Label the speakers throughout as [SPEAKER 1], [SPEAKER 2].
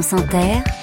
[SPEAKER 1] France Inter,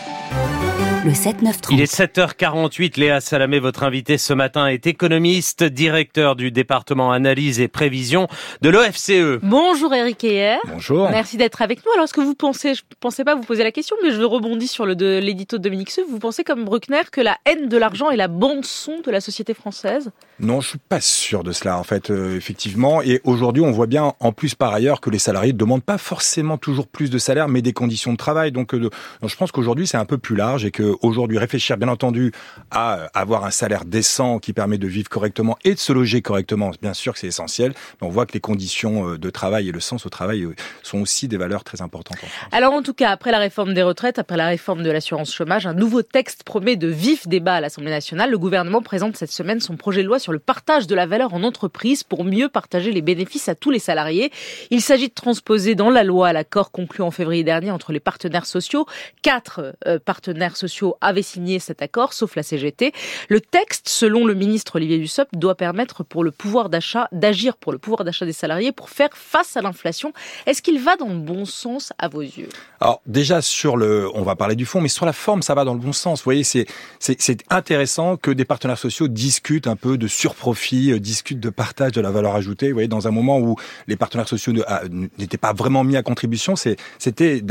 [SPEAKER 1] le 7-9-30.
[SPEAKER 2] Il est 7h48. Léa Salamé, votre invité ce matin, est économiste, directeur du département analyse et prévision de l'OFCE.
[SPEAKER 3] Bonjour Eric Heyer.
[SPEAKER 4] Bonjour.
[SPEAKER 3] Merci d'être avec nous. Alors, est-ce que vous pensez, je ne pensais pas vous poser la question, mais je rebondis sur le de l'édito de Dominique Seux, vous pensez comme Bruckner que la haine de l'argent est la bande-son de la société française?
[SPEAKER 4] Non, je suis pas sûr de cela, en fait, euh, effectivement. Et aujourd'hui, on voit bien, en plus par ailleurs, que les salariés ne demandent pas forcément toujours plus de salaire, mais des conditions de travail. Donc, euh, donc je pense qu'aujourd'hui, c'est un peu plus large et que aujourd'hui réfléchir bien entendu à euh, avoir un salaire décent qui permet de vivre correctement et de se loger correctement, bien sûr que c'est essentiel. Mais on voit que les conditions euh, de travail et le sens au travail euh, sont aussi des valeurs très importantes.
[SPEAKER 3] Alors en tout cas, après la réforme des retraites, après la réforme de l'assurance chômage, un nouveau texte promet de vifs débats à l'Assemblée nationale. Le gouvernement présente cette semaine son projet de loi sur le partage de la valeur en entreprise pour mieux partager les bénéfices à tous les salariés. Il s'agit de transposer dans la loi l'accord conclu en février dernier entre les partenaires sociaux. Quatre partenaires sociaux avaient signé cet accord, sauf la CGT. Le texte, selon le ministre Olivier Dussopt, doit permettre pour le pouvoir d'achat d'agir pour le pouvoir d'achat des salariés pour faire face à l'inflation. Est-ce qu'il va dans le bon sens à vos yeux?
[SPEAKER 4] Alors déjà sur le, on va parler du fond, mais sur la forme, ça va dans le bon sens. Vous voyez, c'est c'est intéressant que des partenaires sociaux discutent un peu de surprofit, euh, discutent de partage de la valeur ajoutée. Vous voyez, dans un moment où les partenaires sociaux ah, n'étaient pas vraiment mis à contribution, c'était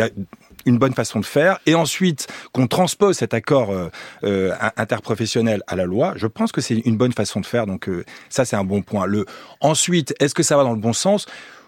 [SPEAKER 4] une bonne façon de faire. Et ensuite, qu'on transpose cet accord euh, euh, interprofessionnel à la loi, je pense que c'est une bonne façon de faire. Donc euh, ça, c'est un bon point. Le ensuite, est-ce que ça va dans le bon sens?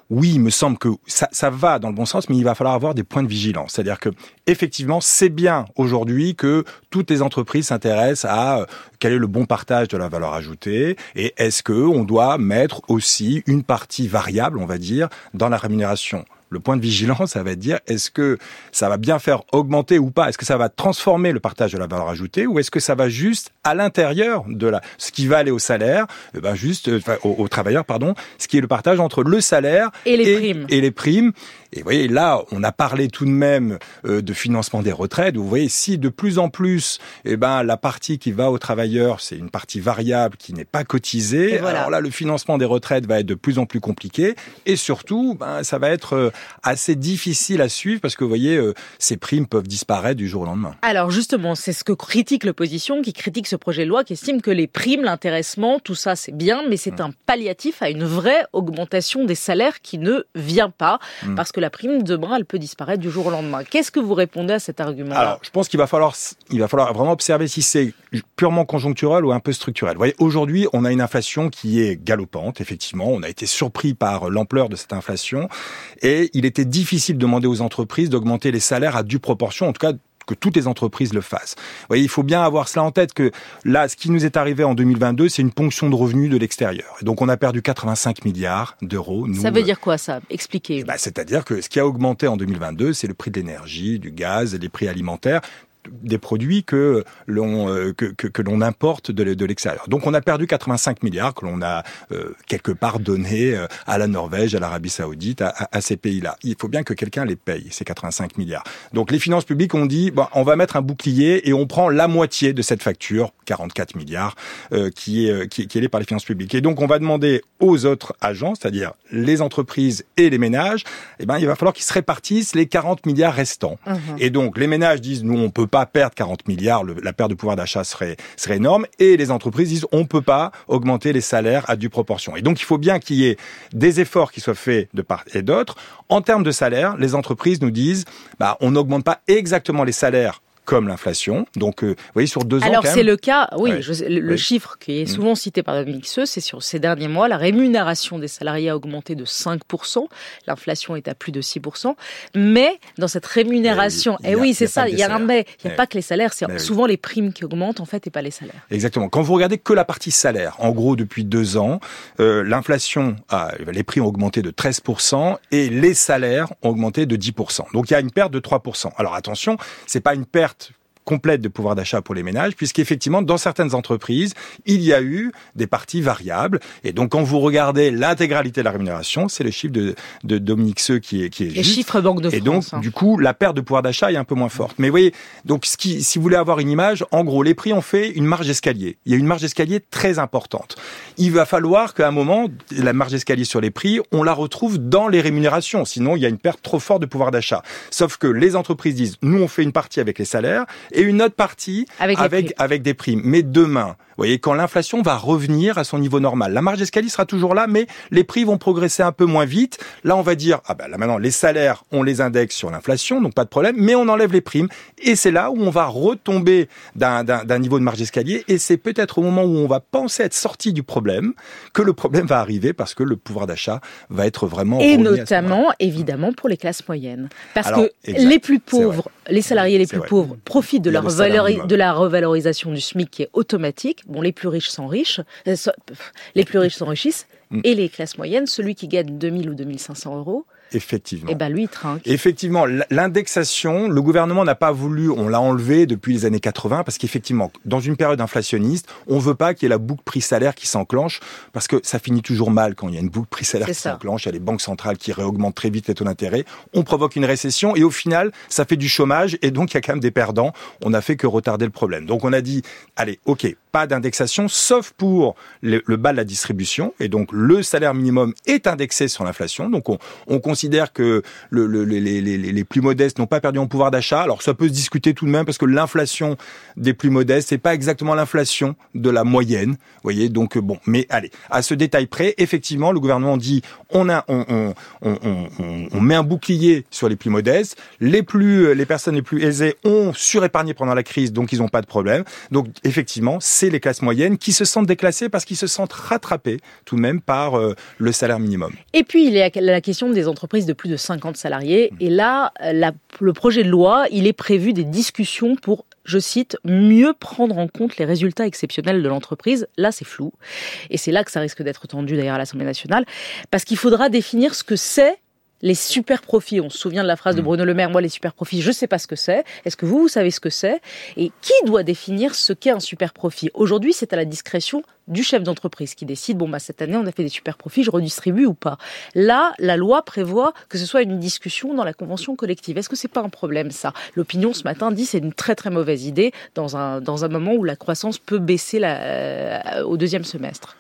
[SPEAKER 4] Oui, il me semble que ça, ça, va dans le bon sens, mais il va falloir avoir des points de vigilance. C'est-à-dire que effectivement, c'est bien aujourd'hui que toutes les entreprises s'intéressent à quel est le bon partage de la valeur ajoutée et est-ce que on doit mettre aussi une partie variable, on va dire, dans la rémunération le point de vigilance, ça va être dire est-ce que ça va bien faire augmenter ou pas? Est-ce que ça va transformer le partage de la valeur ajoutée ou est-ce que ça va juste à l'intérieur de la ce qui va aller au salaire, eh ben juste euh, aux, travailleurs pardon, ce qui est le partage entre le salaire
[SPEAKER 3] et les primes.
[SPEAKER 4] Et les primes. Et vous voyez là, on a parlé tout de même euh, de financement des retraites. Vous voyez si de plus en plus, eh ben la partie qui va aux travailleurs, c'est une partie variable qui n'est pas cotisée. Alors là, le financement des retraites va être de plus en plus compliqué et surtout, ben ça va être euh, assez difficile à suivre parce que vous voyez, euh, ces primes peuvent disparaître du jour au lendemain.
[SPEAKER 3] Alors justement, c'est ce que critique l'opposition, qui critique ce projet de loi, qui estime que les primes, l'intéressement, tout ça c'est bien, mais c'est un palliatif à une vraie augmentation des salaires qui ne vient pas, mm. parce que la prime demain, elle peut disparaître du jour au lendemain. Qu'est-ce que vous répondez à cet argument
[SPEAKER 4] Alors, je pense qu'il va falloir, va falloir vraiment observer si c'est purement conjoncturel ou un peu structurel. Vous voyez, aujourd'hui, on a une inflation qui est galopante, effectivement. On a été surpris par l'ampleur de cette inflation et il était difficile de demander aux entreprises d'augmenter les salaires à due proportion, en tout cas que toutes les entreprises le fassent. Vous voyez, il faut bien avoir cela en tête que là, ce qui nous est arrivé en 2022, c'est une ponction de revenus de l'extérieur. Et donc, on a perdu 85 milliards d'euros.
[SPEAKER 3] Ça veut dire quoi, ça? Expliquez.
[SPEAKER 4] Bah, C'est-à-dire que ce qui a augmenté en 2022, c'est le prix de l'énergie, du gaz, les prix alimentaires des produits que l'on euh, que, que, que l'on importe de, de l'extérieur. Donc on a perdu 85 milliards que l'on a euh, quelque part donné euh, à la Norvège, à l'Arabie Saoudite, à, à, ces pays-là. Il faut bien que quelqu'un les paye ces 85 milliards. Donc les finances publiques ont dit bon, on va mettre un bouclier et on prend la moitié de cette facture, 44 milliards, qui est qui, qui est par les finances publiques. Et donc on va demander aux autres agents, c'est-à-dire les entreprises et les ménages, eh ben il va falloir qu'ils se répartissent les 40 milliards restants. Mmh. Et donc les ménages disent nous on peut pas perdre 40 milliards, la perte de pouvoir d'achat serait, serait énorme, et les entreprises disent on peut pas augmenter les salaires à due proportion. Et donc il faut bien qu'il y ait des efforts qui soient faits de part et d'autre. En termes de salaire, les entreprises nous disent bah, on n'augmente pas exactement les salaires comme l'inflation. Donc, euh, vous voyez, sur deux ans.
[SPEAKER 3] Alors, c'est le cas, oui, le, chiffre qui est mm. souvent cité par Dominique Seux, c'est sur ces derniers mois, la rémunération des salariés a augmenté de 5%, l'inflation est à plus de 6%, mais dans cette rémunération, et eh oui, c'est ça, il y a un mais, il n'y a pas que les salaires, c'est souvent les primes qui augmentent, en fait, et pas les salaires.
[SPEAKER 4] Exactement. Quand vous regardez que la partie salaire, en gros, depuis deux ans, euh, l'inflation, a, les prix ont augmenté de 13% et les salaires ont augmenté de 10%. Donc, il y a une perte de 3%. Alors, attention, c'est pas une perte complète de pouvoir d'achat pour les ménages, puisqu'effectivement, dans certaines entreprises, il y a eu des parties variables. Et donc, quand vous regardez l'intégralité de la rémunération, c'est le chiffre de, de Dominique Seux qui est, qui est
[SPEAKER 3] Les chiffres Banque de
[SPEAKER 4] et
[SPEAKER 3] France.
[SPEAKER 4] donc,
[SPEAKER 3] hein.
[SPEAKER 4] du coup, la perte de pouvoir d'achat est un peu moins forte. Mais vous voyez, donc, ce qui, si vous voulez avoir une image, en gros, les prix ont fait une marge d'escalier. Il y a une marge d'escalier très importante. Il va falloir qu'à un moment, la marge d'escalier sur les prix, on la retrouve dans les rémunérations. Sinon, il y a une perte trop forte de pouvoir d'achat. Sauf que les entreprises disent, nous, on fait une partie avec les salaires et une autre partie Avec des primes. Mais demain, vous voyez, quand l'inflation va revenir à son niveau normal, la marge d'escalier sera toujours là, mais les prix vont progresser un peu moins vite. Là, on va dire, ah ben là maintenant, les salaires, on les indexe sur l'inflation, donc pas de problème, mais on enlève les primes. Et c'est là où on va retomber d'un- niveau de marge d'escalier. Et c'est peut-être au moment où on va penser être sorti du problème que le problème va arriver parce que le pouvoir d'achat va être vraiment
[SPEAKER 3] Et notamment, évidemment, pour les classes moyennes. Parce
[SPEAKER 4] Alors,
[SPEAKER 3] que
[SPEAKER 4] exact,
[SPEAKER 3] les plus pauvres, les salariés les plus
[SPEAKER 4] vrai.
[SPEAKER 3] pauvres, profitent de
[SPEAKER 4] Il y a
[SPEAKER 3] la,
[SPEAKER 4] le salaire
[SPEAKER 3] revalori-
[SPEAKER 4] minimum.
[SPEAKER 3] de la revalorisation du SMIC qui est automatique. Bon, les plus riches s'enrichissent, euh, so- pff, les plus riches s'enrichissent,
[SPEAKER 4] Mm.
[SPEAKER 3] et les classes moyennes, celui qui gagne 2000 ou 2500 euros,
[SPEAKER 4] Effectivement.
[SPEAKER 3] eh ben lui, il trinque.
[SPEAKER 4] Effectivement, l'indexation, le gouvernement n'a pas voulu, on l'a enlevé depuis les années 80 parce qu'effectivement, dans une période inflationniste, on veut pas qu'il y ait la boucle prix-salaire qui s'enclenche parce que ça finit toujours mal quand il y a une boucle prix-salaire qui s'enclenche, il y a les banques centrales qui réaugmentent très vite les taux d'intérêt, on provoque une récession et au final, ça fait du chômage et donc il y a quand même des perdants. On n'a fait que retarder le problème. Donc on a dit, allez, ok, d'indexation, sauf pour le, bas de la distribution et donc le salaire minimum est indexé sur l'inflation. Donc on, on considère que le, le- les, plus modestes n'ont pas perdu en pouvoir d'achat. Alors ça peut se discuter tout de même parce que l'inflation des plus modestes, c'est pas exactement l'inflation de la moyenne. Vous voyez, donc euh, bon, mais allez, à ce détail près, effectivement, le gouvernement dit on a, on, on, on, met un bouclier sur les plus modestes. Les plus, les personnes les plus aisées ont surépargné pendant la crise, donc ils n'ont pas de problème. Donc effectivement, c'est les classes moyennes qui se sentent déclassées parce qu'ils se sentent rattrapés tout de même par euh, le salaire minimum.
[SPEAKER 3] Et puis, il y a la question des entreprises de plus de 50 salariés.
[SPEAKER 4] Mm.
[SPEAKER 3] Et là, la- le projet de loi, il est prévu des discussions pour, je cite, mieux prendre en compte les résultats exceptionnels de l'entreprise. Là, c'est flou. Et c'est là que ça risque d'être tendu d'ailleurs à l'Assemblée nationale. Parce qu'il faudra définir ce que c'est les super profits. On se souvient de la phrase de
[SPEAKER 4] Mm.
[SPEAKER 3] Bruno Le Maire, moi les super profits, je sais pas ce que c'est. Est-ce que vous, vous savez ce que c'est? Et qui doit définir ce qu'est un super profit? Aujourd'hui, c'est à la discrétion du chef d'entreprise qui décide, bon, bah, cette année, on a fait des super profits, je redistribue ou pas. Là, la loi prévoit que ce soit une discussion dans la convention collective. Est-ce que c'est pas un problème, ça? L'opinion, ce matin, dit c'est une très très mauvaise idée dans un, dans un moment où la croissance peut baisser la, euh, au deuxième semestre.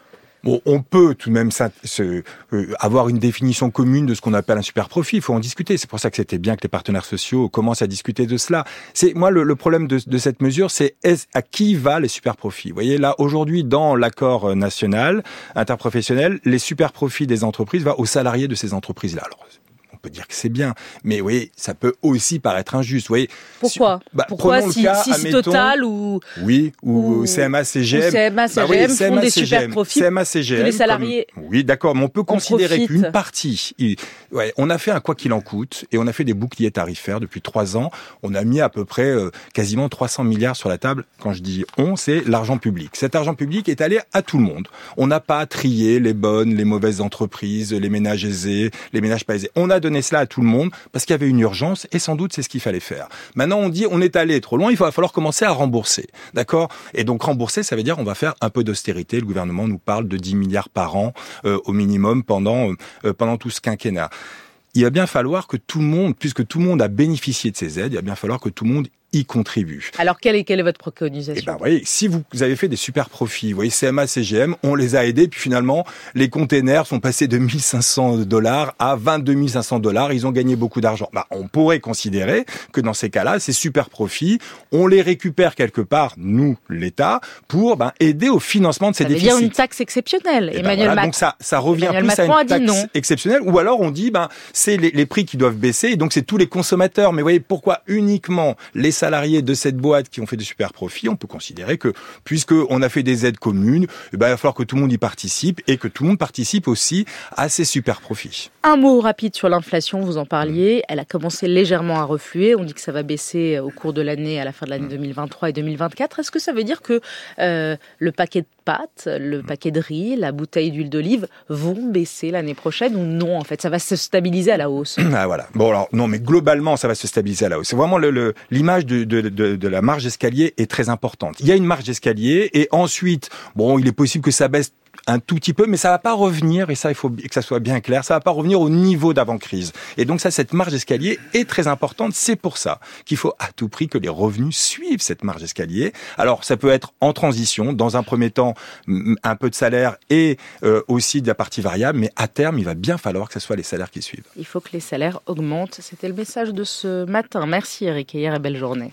[SPEAKER 4] Bon, on peut tout de même se- euh, avoir une définition commune de ce qu'on appelle un super profit. Il faut en discuter. C'est pour ça que c'était bien que les partenaires sociaux commencent à discuter de cela. C'est moi le, le problème de, de cette mesure, c'est à qui va les super profits. Vous voyez là aujourd'hui dans l'accord euh, national interprofessionnel, les super profits des entreprises va aux salariés de ces entreprises-là. Alors on peut dire que c'est bien, mais vous voyez, ça peut aussi paraître injuste. Vous voyez,
[SPEAKER 3] Pourquoi
[SPEAKER 4] Si- bah,
[SPEAKER 3] Pourquoi si,
[SPEAKER 4] cas,
[SPEAKER 3] si
[SPEAKER 4] admettons-
[SPEAKER 3] Total ou,
[SPEAKER 4] oui, ou,
[SPEAKER 3] Ou-
[SPEAKER 4] CMA, CGM.
[SPEAKER 3] ou CMA,
[SPEAKER 4] Bah oui,
[SPEAKER 3] CGM font des super
[SPEAKER 4] CGM,
[SPEAKER 3] profits
[SPEAKER 4] CMA, CGM,
[SPEAKER 3] les
[SPEAKER 4] comme-
[SPEAKER 3] salariés
[SPEAKER 4] Oui, d'accord, mais on peut considérer qu'une partie. il- ouais, on a fait un quoi qu'il en coûte et on a fait des boucliers tarifaires depuis trois ans. On a mis à peu près euh, quasiment 300 milliards sur la table. Quand je dis on, c'est l'argent public. Cet argent public est allé à tout le monde. On n'a pas trié les bonnes, les mauvaises entreprises, les ménages aisés, les ménages pas aisés. On a donné cela à tout le monde parce qu'il y avait une urgence et sans doute c'est ce qu'il fallait faire. Maintenant, on dit on est allé trop loin, il va falloir commencer à rembourser. D'accord? Et donc rembourser, ça veut dire on va faire un peu d'austérité. Le gouvernement nous parle de 10 milliards par an euh, au minimum pendant euh, pendant tout ce quinquennat. Il va bien falloir que tout le monde, puisque tout le monde a bénéficié de ces aides, il va bien falloir que tout le monde y contribue.
[SPEAKER 3] Alors, quelle est, quelle est votre préconisation
[SPEAKER 4] ben, vous voyez, si vous avez fait des super profits, vous voyez, CMA, CGM, on les a aidés, puis finalement, les containers sont passés de 1500 dollars à 22 500 dollars, ils ont gagné beaucoup d'argent. Bah, on pourrait considérer que dans ces cas-là, ces super profits, on les récupère quelque part, nous, l'État, pour ben, aider au financement de ces
[SPEAKER 3] Ça
[SPEAKER 4] déficits.
[SPEAKER 3] dire une taxe exceptionnelle.
[SPEAKER 4] Eh ben
[SPEAKER 3] Emmanuel
[SPEAKER 4] voilà,
[SPEAKER 3] Macron.
[SPEAKER 4] donc ça, ça revient
[SPEAKER 3] Emmanuel
[SPEAKER 4] plus
[SPEAKER 3] Macron
[SPEAKER 4] à
[SPEAKER 3] a
[SPEAKER 4] une
[SPEAKER 3] dit
[SPEAKER 4] taxe
[SPEAKER 3] non.
[SPEAKER 4] exceptionnelle, ou alors on dit ben c'est les, les prix qui doivent baisser, et donc c'est tous les consommateurs. Mais vous voyez pourquoi uniquement les salariés de cette boîte qui ont fait des super profits On peut considérer que puisque on a fait des aides communes, eh ben, il va falloir que tout le monde y participe et que tout le monde participe aussi à ces super profits.
[SPEAKER 3] Un mot rapide sur l'inflation, vous en parliez. Elle a commencé légèrement à refluer. On dit que ça va baisser au cours de l'année, à la fin de l'année 2023 et 2024. Est-ce que ça veut dire que euh, le paquet de pâtes, le paquet de riz, la bouteille d'huile d'olive vont baisser l'année prochaine ou non En fait, ça va se stabiliser à la hausse?
[SPEAKER 4] Ah voilà. Bon alors non, mais globalement ça va se stabiliser à la hausse. C'est vraiment le- le- l'image de, la marge d'escalier est très importante. Il y a une marge d'escalier et ensuite, bon, il est possible que ça baisse un tout petit peu, mais ça va pas revenir, et ça, il faut que ça soit bien clair, ça va pas revenir au niveau d'avant-crise. Et donc ça, cette marge d'escalier est très importante. C'est pour ça qu'il faut à tout prix que les revenus suivent cette marge d'escalier. Alors, ça peut être en transition, dans un premier temps, un peu de salaire et euh, aussi de la partie variable, mais à terme, il va bien falloir que ce soit les salaires qui suivent.
[SPEAKER 3] Il faut que les salaires augmentent. C'était le message de ce matin. Merci Eric, et hier et belle journée.